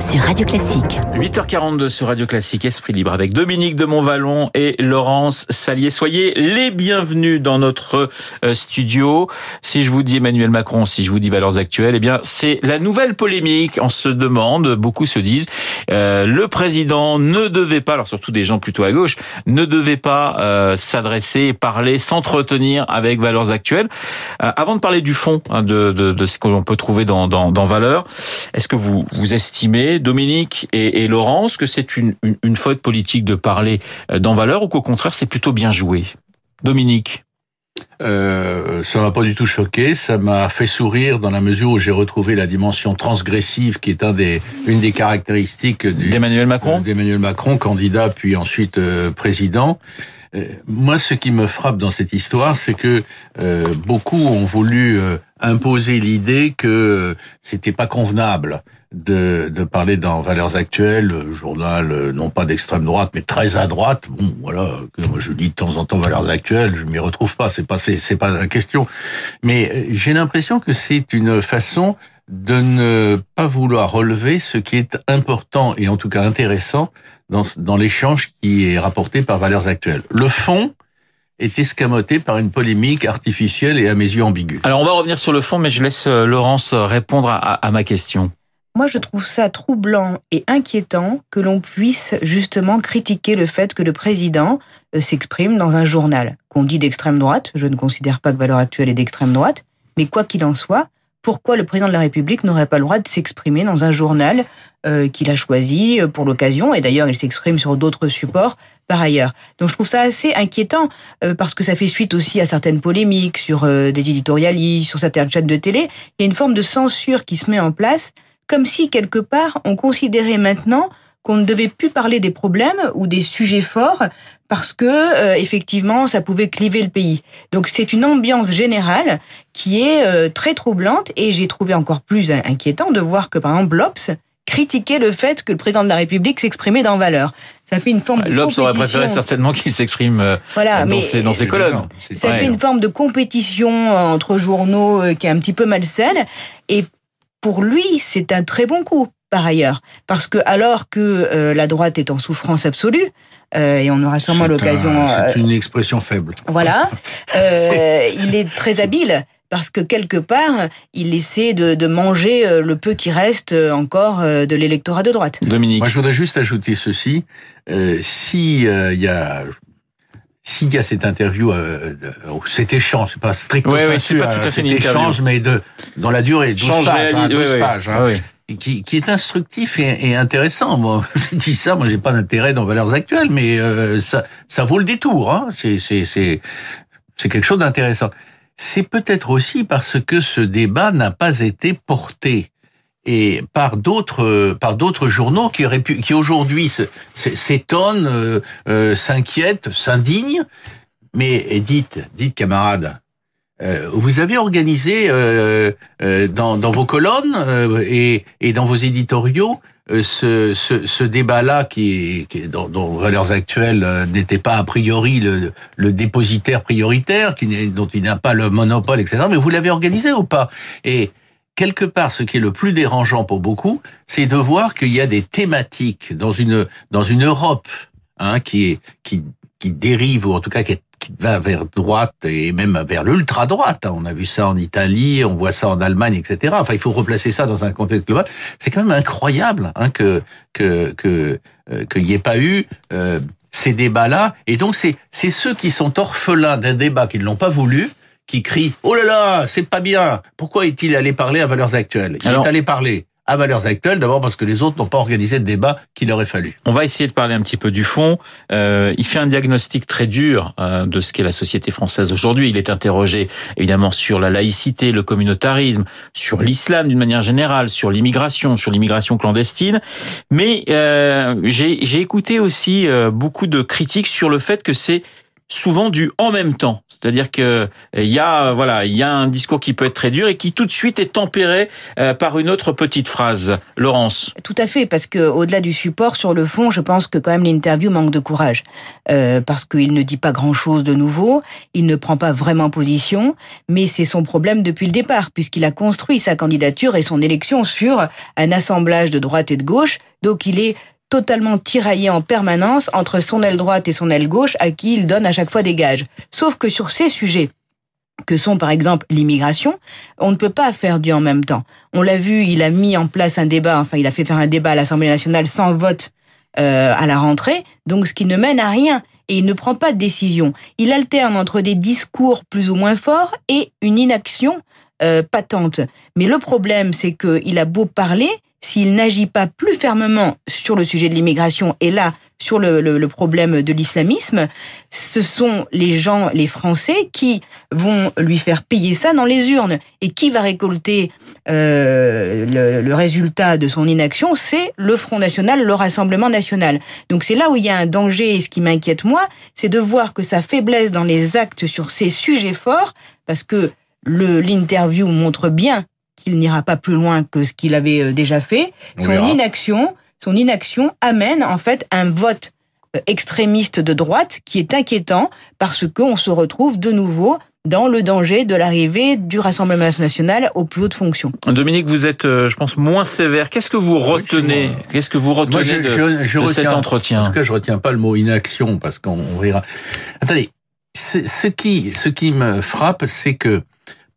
sur Radio Classique. 8h42 sur Radio Classique, Esprit Libre avec Dominique de Montvalon et Laurence Salier. Soyez les bienvenus dans notre euh, studio. Si je vous dis Emmanuel Macron, si je vous dis valeurs actuelles, eh bien c'est la nouvelle polémique. On se demande, beaucoup se disent, euh, le président ne devait pas, alors surtout des gens plutôt à gauche, ne devait pas euh, s'adresser, parler, s'entretenir avec valeurs actuelles. Euh, avant de parler du fond hein, de, de, de, ce que l'on peut trouver dans, dans, dans valeurs, est-ce que vous, vous estimez, Dominique et, et Laurence, que c'est une, une, une, faute politique de parler euh, dans valeur ou qu'au contraire c'est plutôt bien joué? Dominique. Euh, ça m'a pas du tout choqué, ça m'a fait sourire dans la mesure où j'ai retrouvé la dimension transgressive qui est un des, une des caractéristiques d'Emmanuel Macron, euh, d'Emmanuel Macron, candidat puis ensuite euh, président. Euh, moi, ce qui me frappe dans cette histoire, c'est que euh, beaucoup ont voulu euh, imposer l'idée que c'était pas convenable de, de parler dans Valeurs Actuelles, journal non pas d'extrême droite, mais très à droite. Bon, voilà, moi je dis de temps en temps Valeurs Actuelles, je m'y retrouve pas, c'est pas c'est pas la question. Mais j'ai l'impression que c'est une façon de ne pas vouloir relever ce qui est important et en tout cas intéressant dans, dans l'échange qui est rapporté par Valeurs Actuelles. Le fond est escamoté par une polémique artificielle et à mes yeux ambiguë. Alors on va revenir sur le fond, mais je laisse Laurence répondre à, à ma question. Moi, je trouve ça troublant et inquiétant que l'on puisse justement critiquer le fait que le président s'exprime dans un journal qu'on dit d'extrême droite. Je ne considère pas que Valeurs Actuelles est d'extrême droite, mais quoi qu'il en soit, pourquoi le président de la République n'aurait pas le droit de s'exprimer dans un journal euh, qu'il a choisi pour l'occasion Et d'ailleurs, il s'exprime sur d'autres supports par ailleurs. Donc je trouve ça assez inquiétant euh, parce que ça fait suite aussi à certaines polémiques sur euh, des éditorialistes, sur certaines chaînes de télé. Il y a une forme de censure qui se met en place, comme si quelque part on considérait maintenant qu'on ne devait plus parler des problèmes ou des sujets forts parce que euh, effectivement ça pouvait cliver le pays. Donc c'est une ambiance générale qui est euh, très troublante et j'ai trouvé encore plus inquiétant de voir que par exemple l'Obs critiquait le fait que le président de la République s'exprimait dans valeur. Ça fait une forme de L'Obs aurait préféré certainement qu'il s'exprime euh, voilà, dans, mais, ses, dans ses colonnes. Ça fait une forme de compétition entre journaux qui est un petit peu malsaine et pour lui, c'est un très bon coup par ailleurs, parce que alors que euh, la droite est en souffrance absolue, euh, et on aura sûrement l'occasion. C'est une expression faible. Voilà, euh, il est très habile parce que quelque part, il essaie de, de, manger le peu qui reste encore de l'électorat de droite. Dominique. Moi, je voudrais juste ajouter ceci. Euh, si il y a s'il y a cette interview, euh, cet échange, c'est pas strictement oui, oui, c'est pas tout à fait cet échange, mais de dans la durée, 12 Change pages, hein, 12 oui, pages. Hein, oui qui, qui, est instructif et, et, intéressant. Moi, je dis ça, moi, j'ai pas d'intérêt dans Valeurs Actuelles, mais euh, ça, ça vaut le détour. Hein. C'est, c'est, c'est, c'est quelque chose d'intéressant. C'est peut-être aussi parce que ce débat n'a pas été porté et par d'autres par d'autres journaux qui auraient pu qui aujourd'hui s'étonnent, euh, euh, s'inquiètent, s'indignent. Mais dites, dites camarades, vous avez organisé euh, euh, dans, dans, vos colonnes et, et, dans vos éditoriaux ce, ce, ce débat-là qui, qui dans, dans, Valeurs Actuelles n'était pas a priori le, le dépositaire prioritaire, qui dont il n'a pas le monopole, etc. Mais vous l'avez organisé ou pas? Et quelque part, ce qui est le plus dérangeant pour beaucoup, c'est de voir qu'il y a des thématiques dans une dans une Europe hein, qui est qui qui dérive ou en tout cas qui est qui va vers droite et même vers l'ultra droite. On a vu ça en Italie, on voit ça en Allemagne, etc. Enfin, il faut replacer ça dans un contexte global. C'est quand même incroyable hein, que que que euh, qu'il n'y ait pas eu euh, ces débats-là. Et donc c'est c'est ceux qui sont orphelins d'un débat qui ne l'ont pas voulu qui crient oh là là c'est pas bien. Pourquoi est-il allé parler à valeurs actuelles? Il Alors, est allé parler à valeurs actuelles, d'abord parce que les autres n'ont pas organisé le débat qu'il aurait fallu. On va essayer de parler un petit peu du fond. Euh, il fait un diagnostic très dur euh, de ce qu'est la société française aujourd'hui. Il est interrogé évidemment sur la laïcité, le communautarisme, sur l'islam d'une manière générale, sur l'immigration, sur l'immigration clandestine. Mais euh, j'ai écouté aussi euh, beaucoup de critiques sur le fait que c'est souvent du en même temps. C'est-à-dire que il y a voilà, il y a un discours qui peut être très dur et qui tout de suite est tempéré euh, par une autre petite phrase. Laurence. Tout à fait, parce que au-delà du support, sur le fond, je pense que quand même l'interview manque de courage, euh, parce qu'il ne dit pas grand-chose de nouveau, il ne prend pas vraiment position, mais c'est son problème depuis le départ, puisqu'il a construit sa candidature et son élection sur un assemblage de droite et de gauche, donc il est totalement tiraillé en permanence entre son aile droite et son aile gauche à qui il donne à chaque fois des gages. Sauf que sur ces sujets, que sont par exemple l'immigration, on ne peut pas faire du en même temps. On l'a vu, il a mis en place un débat, enfin il a fait faire un débat à l'Assemblée nationale sans vote euh, à la rentrée, donc ce qui ne mène à rien. Et il ne prend pas de décision. Il alterne entre des discours plus ou moins forts et une inaction euh, patente. Mais le problème, c'est qu'il a beau parler, s'il n'agit pas plus fermement sur le sujet de l'immigration et là sur le, le, problème de l'islamisme, ce sont les gens, les Français, qui vont lui faire payer ça dans les urnes. Et qui va récolter euh, le, le, résultat de son inaction C'est le Front National, le Rassemblement National. Donc c'est là où il y a un danger. Et ce qui m'inquiète moi, c'est de voir que sa faiblesse dans les actes sur ces sujets forts, parce que l'interview montre bien qu'il n'ira pas plus loin que ce qu'il avait euh, déjà fait. Son inaction, son inaction amène en fait un vote euh, extrémiste de droite qui est inquiétant parce qu'on se retrouve de nouveau dans le danger de l'arrivée du Rassemblement national aux plus hautes fonctions. Dominique, vous êtes, euh, je pense, moins sévère. Qu'est-ce que vous retenez Qu'est-ce que vous retenez de, cet entretien En tout cas, je retiens pas le mot inaction parce qu'on verra. Attendez, ce qui, ce qui me frappe, c'est que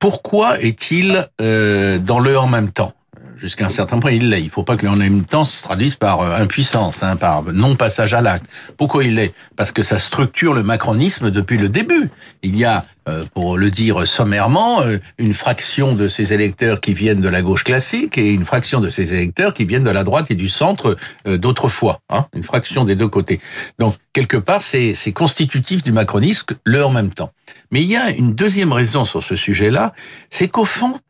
pourquoi est-il euh, dans le en même temps? Jusqu'à un certain point, il l'est. Il faut pas que en même temps se traduise par euh, impuissance, hein, par non passage à l'acte. Pourquoi il l'est? Parce que ça structure le macronisme depuis le début. Il y a, euh, pour le dire sommairement, euh, une fraction de ces électeurs qui viennent de la gauche classique et une fraction de ces électeurs qui viennent de la droite et du centre d'autrefois. Hein, une fraction des deux côtés. Donc, quelque part, c'est constitutif du macronisme, le en même temps. Mais il y a une deuxième raison sur ce sujet-là, c'est qu'au fond,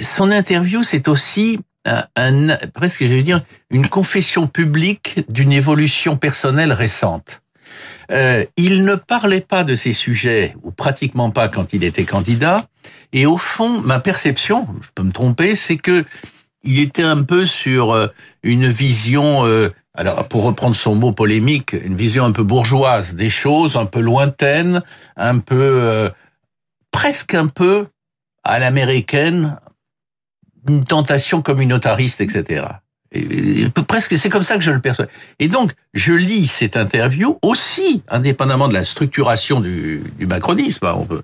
son interview, c'est aussi un, presque, je vais dire, une confession publique d'une évolution personnelle récente. Euh, il ne parlait pas de ces sujets, ou pratiquement pas quand il était candidat, et au fond, ma perception, je peux me tromper, c'est que il était un peu sur euh, une vision, euh, alors pour reprendre son mot polémique, une vision un peu bourgeoise des choses, un peu lointaine, un peu, euh, presque un peu à l'américaine, une tentation communautariste, etc. Et, presque, c'est comme ça que je le perçois. Et donc, je lis cette interview aussi, indépendamment de la structuration du, du macronisme. Hein, on peut,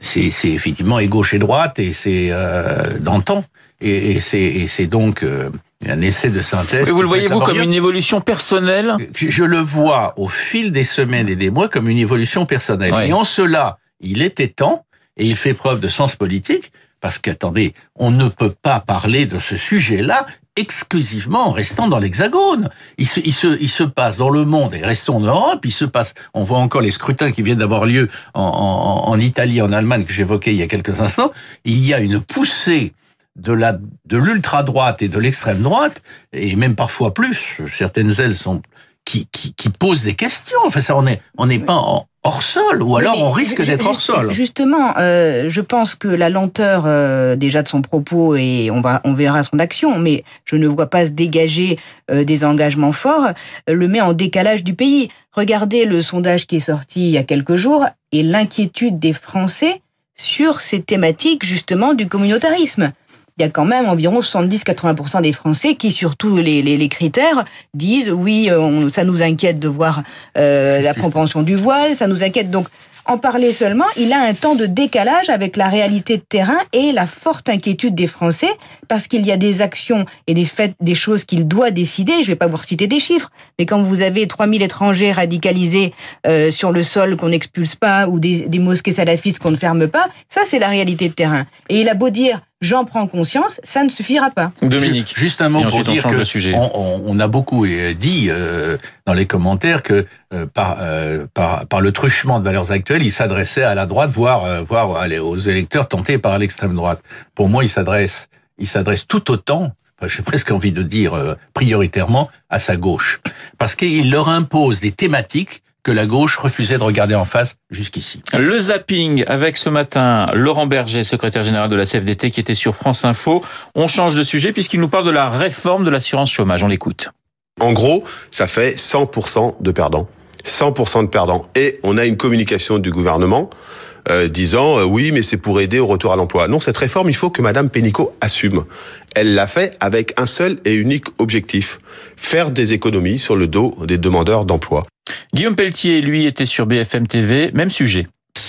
c'est, c'est effectivement et gauche et droite, et c'est euh, d'antan, et, et c'est, et c'est donc euh, un essai de synthèse. Et vous le voyez-vous comme une évolution personnelle? Je le vois au fil des semaines et des mois comme une évolution personnelle. Et en cela, il était temps, et il fait preuve de sens politique, parce qu'attendez, on ne peut pas parler de ce sujet-là exclusivement en restant dans l'Hexagone. Il se, il, se, il se passe dans le monde, et restons en Europe, il se passe, on voit encore les scrutins qui viennent d'avoir lieu en, en, en Italie, en Allemagne, que j'évoquais il y a quelques instants, il y a une poussée de la de l'ultra droite et de l'extrême droite et même parfois plus. Certaines ailes sont qui, qui, qui posent des questions. Enfin ça on est on n'est pas en, hors sol, ou alors on risque d'être hors sol. Justement, euh, je pense que la lenteur euh, déjà de son propos et on va, on verra son action, mais je ne vois pas se dégager euh, des engagements forts, le met en décalage du pays. Regardez le sondage qui est sorti il y a quelques jours et l'inquiétude des Français sur ces thématiques justement du communautarisme il y a quand même environ 70-80% des Français qui, sur tous les, les, les critères, disent oui, on, ça nous inquiète de voir euh, la propension du voile, ça nous inquiète. Donc, en parler seulement, il a un temps de décalage avec la réalité de terrain et la forte inquiétude des Français parce qu'il y a des actions et des faits, des choses qu'il doit décider. Je ne vais pas vous citer des chiffres, mais quand vous avez 3000 étrangers radicalisés euh, sur le sol qu'on n'expulse pas ou des, des mosquées salafistes qu'on ne ferme pas, ça c'est la réalité de terrain. Et il a beau dire j'en prends conscience, ça ne suffira pas. Dominique. Juste un mot pour dire que sujet. On, on, a beaucoup euh, dit euh, dans les commentaires que euh, par, euh, par, par le truchement de valeurs actuelles, il s'adressait à la droite, voire, euh, voire allez, aux électeurs tentés par l'extrême droite. Pour moi, il s'adresse, il s'adresse tout autant j'ai presque envie de dire prioritairement à sa gauche, parce qu'il leur impose des thématiques que la gauche refusait de regarder en face jusqu'ici. Le zapping avec ce matin Laurent Berger, secrétaire général de la CFDT qui était sur France Info. On change de sujet puisqu'il nous parle de la réforme de l'assurance chômage. On l'écoute. En gros, ça fait 100% de perdants. 100% de perdants. Et on a une communication du gouvernement euh, disant euh, oui, mais c'est pour aider au retour à l'emploi. Non, cette réforme, il faut que Madame Pénicaud assume. Elle l'a fait avec un seul et unique objectif faire des économies sur le dos des demandeurs d'emploi. Guillaume Pelletier, lui, était sur BFM TV, même sujet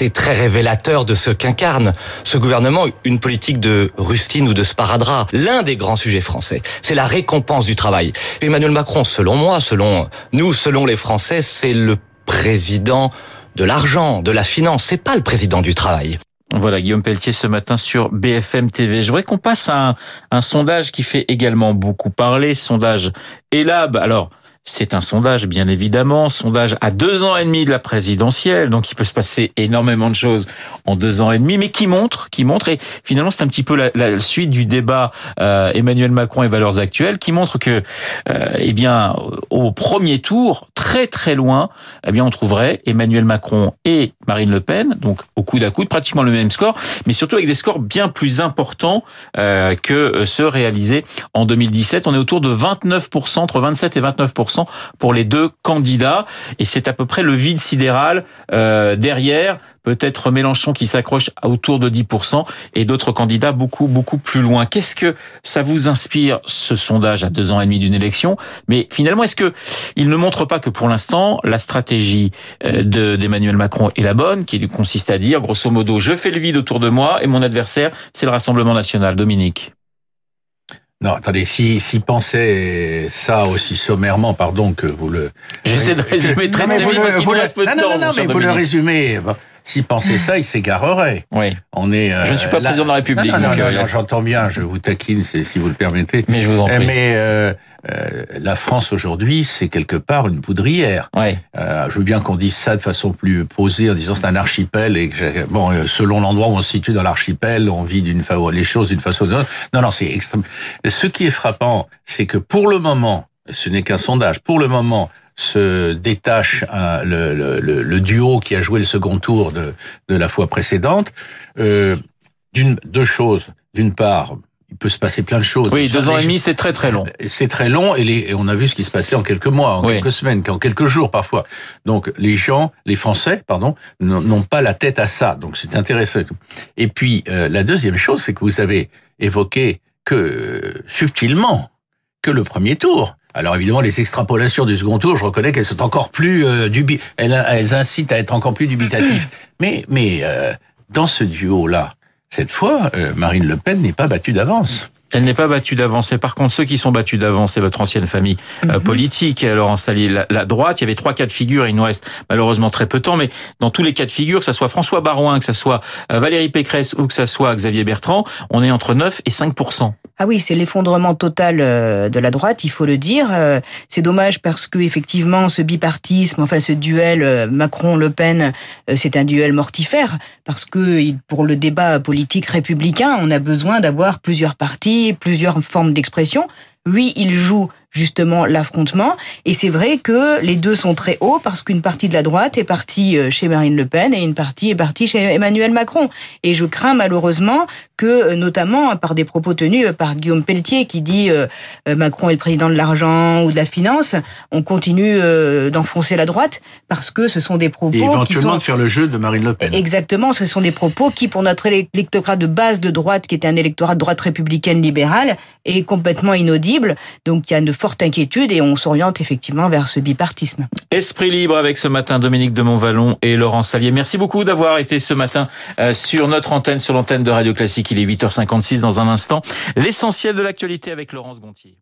c'est très révélateur de ce qu'incarne ce gouvernement, une politique de rustine ou de sparadrap. L'un des grands sujets français, c'est la récompense du travail. Emmanuel Macron, selon moi, selon nous, selon les Français, c'est le président de l'argent, de la finance, c'est pas le président du travail. Voilà, Guillaume Pelletier ce matin sur BFM TV. Je voudrais qu'on passe à un, un, sondage qui fait également beaucoup parler, sondage Elab. Alors, c'est un sondage, bien évidemment, sondage à deux ans et demi de la présidentielle, donc il peut se passer énormément de choses en deux ans et demi, mais qui montre, qui montre, et finalement c'est un petit peu la, la, suite du débat euh, Emmanuel Macron et valeurs actuelles, qui montre que, euh, eh bien, au premier tour, très très loin, eh bien, on trouverait Emmanuel Macron et Marine Le Pen, donc au coude à coude, pratiquement le même score, mais surtout avec des scores bien plus importants euh, que ceux réalisés en 2017. On est autour de 29%, entre 27 et 29% pour les deux candidats. Et c'est à peu près le vide sidéral euh, derrière. Peut-être Mélenchon qui s'accroche autour de 10% et d'autres candidats beaucoup, beaucoup plus loin. Qu'est-ce que ça vous inspire, ce sondage à deux ans et demi d'une élection? Mais finalement, est-ce que il ne montre pas que pour l'instant, la stratégie euh, d'Emmanuel Macron est la bonne, qui consiste à dire, grosso modo, je fais le vide autour de moi et mon adversaire, c'est le Rassemblement national? Dominique non, attendez, si, si pensait ça aussi sommairement, pardon, que vous le... J'essaie de résumer très très vite parce qu'il nous reste peu de non, temps. Non, non, non, mais vous le résumez. S'il pensait ça, il s'égarerait. Oui. On est. Euh, je ne suis pas là... président de la République. Non, non, donc, non, euh, non j'entends bien. Je vous taquine, si vous le permettez. Mais je vous en prie. Mais euh, euh, la France aujourd'hui, c'est quelque part une poudrière. Ouais. Euh, je veux bien qu'on dise ça de façon plus posée, en disant c'est un archipel et que bon, euh, selon l'endroit où on se situe dans l'archipel, on vit d'une les choses d'une façon ou d'une autre. Non, non, c'est extrême. Ce qui est frappant, c'est que pour le moment, ce n'est qu'un sondage. Pour le moment, se détache le, le, le, duo qui a joué le second tour de, de la fois précédente. Euh, d'une deux choses. D'une part, il peut se passer plein de choses. Oui, deux ans et demi, c'est très très long. C'est très long et, les, et, on a vu ce qui se passait en quelques mois, en oui. quelques semaines, en quelques jours parfois. Donc les gens, les Français, pardon, n'ont pas la tête à ça. Donc c'est intéressant. Et puis euh, la deuxième chose, c'est que vous avez évoqué que euh, subtilement que le premier tour. Alors évidemment, les extrapolations du second tour, je reconnais qu'elles sont encore plus euh, dubi elles, elles, incitent à être encore plus dubitatives. mais mais euh, dans ce duo-là, cette fois, euh, Marine Le Pen n'est pas battue d'avance. Elle n'est pas battue d'avance. Et par contre, ceux qui sont battus d'avance, c'est votre ancienne famille euh, politique. Alors, Salier, la, la, droite, il y avait trois cas de figure. Il nous reste malheureusement très peu de temps, mais dans tous les cas de figure, que ce soit François Barouin, que ce soit Valérie Pécresse ou que ce soit Xavier Bertrand, on est entre 9 et 5 ah oui, c'est l'effondrement total de la droite, il faut le dire. C'est dommage parce que effectivement, ce bipartisme, enfin ce duel Macron-Le Pen, c'est un duel mortifère parce que pour le débat politique républicain, on a besoin d'avoir plusieurs partis, plusieurs formes d'expression. Oui, il joue justement l'affrontement. Et c'est vrai que les deux sont très hauts parce qu'une partie de la droite est partie chez Marine Le Pen et une partie est partie chez Emmanuel Macron. Et je crains malheureusement que, notamment par des propos tenus par Guillaume Pelletier qui dit euh, Macron est le président de l'argent ou de la finance, on continue euh, d'enfoncer la droite parce que ce sont des propos et éventuellement qui sont de faire le jeu de Marine Le Pen. Exactement, ce sont des propos qui, pour notre électorat de base de droite, qui était un électorat de droite républicaine libérale, est complètement inaudible. Donc il y a une forte inquiétude et on s'oriente effectivement vers ce bipartisme. Esprit libre avec ce matin Dominique de Montvalon et Laurent Salier. Merci beaucoup d'avoir été ce matin sur notre antenne, sur l'antenne de Radio Classique. Il est 8h56 dans un instant. L'essentiel de l'actualité avec Laurence Gontier.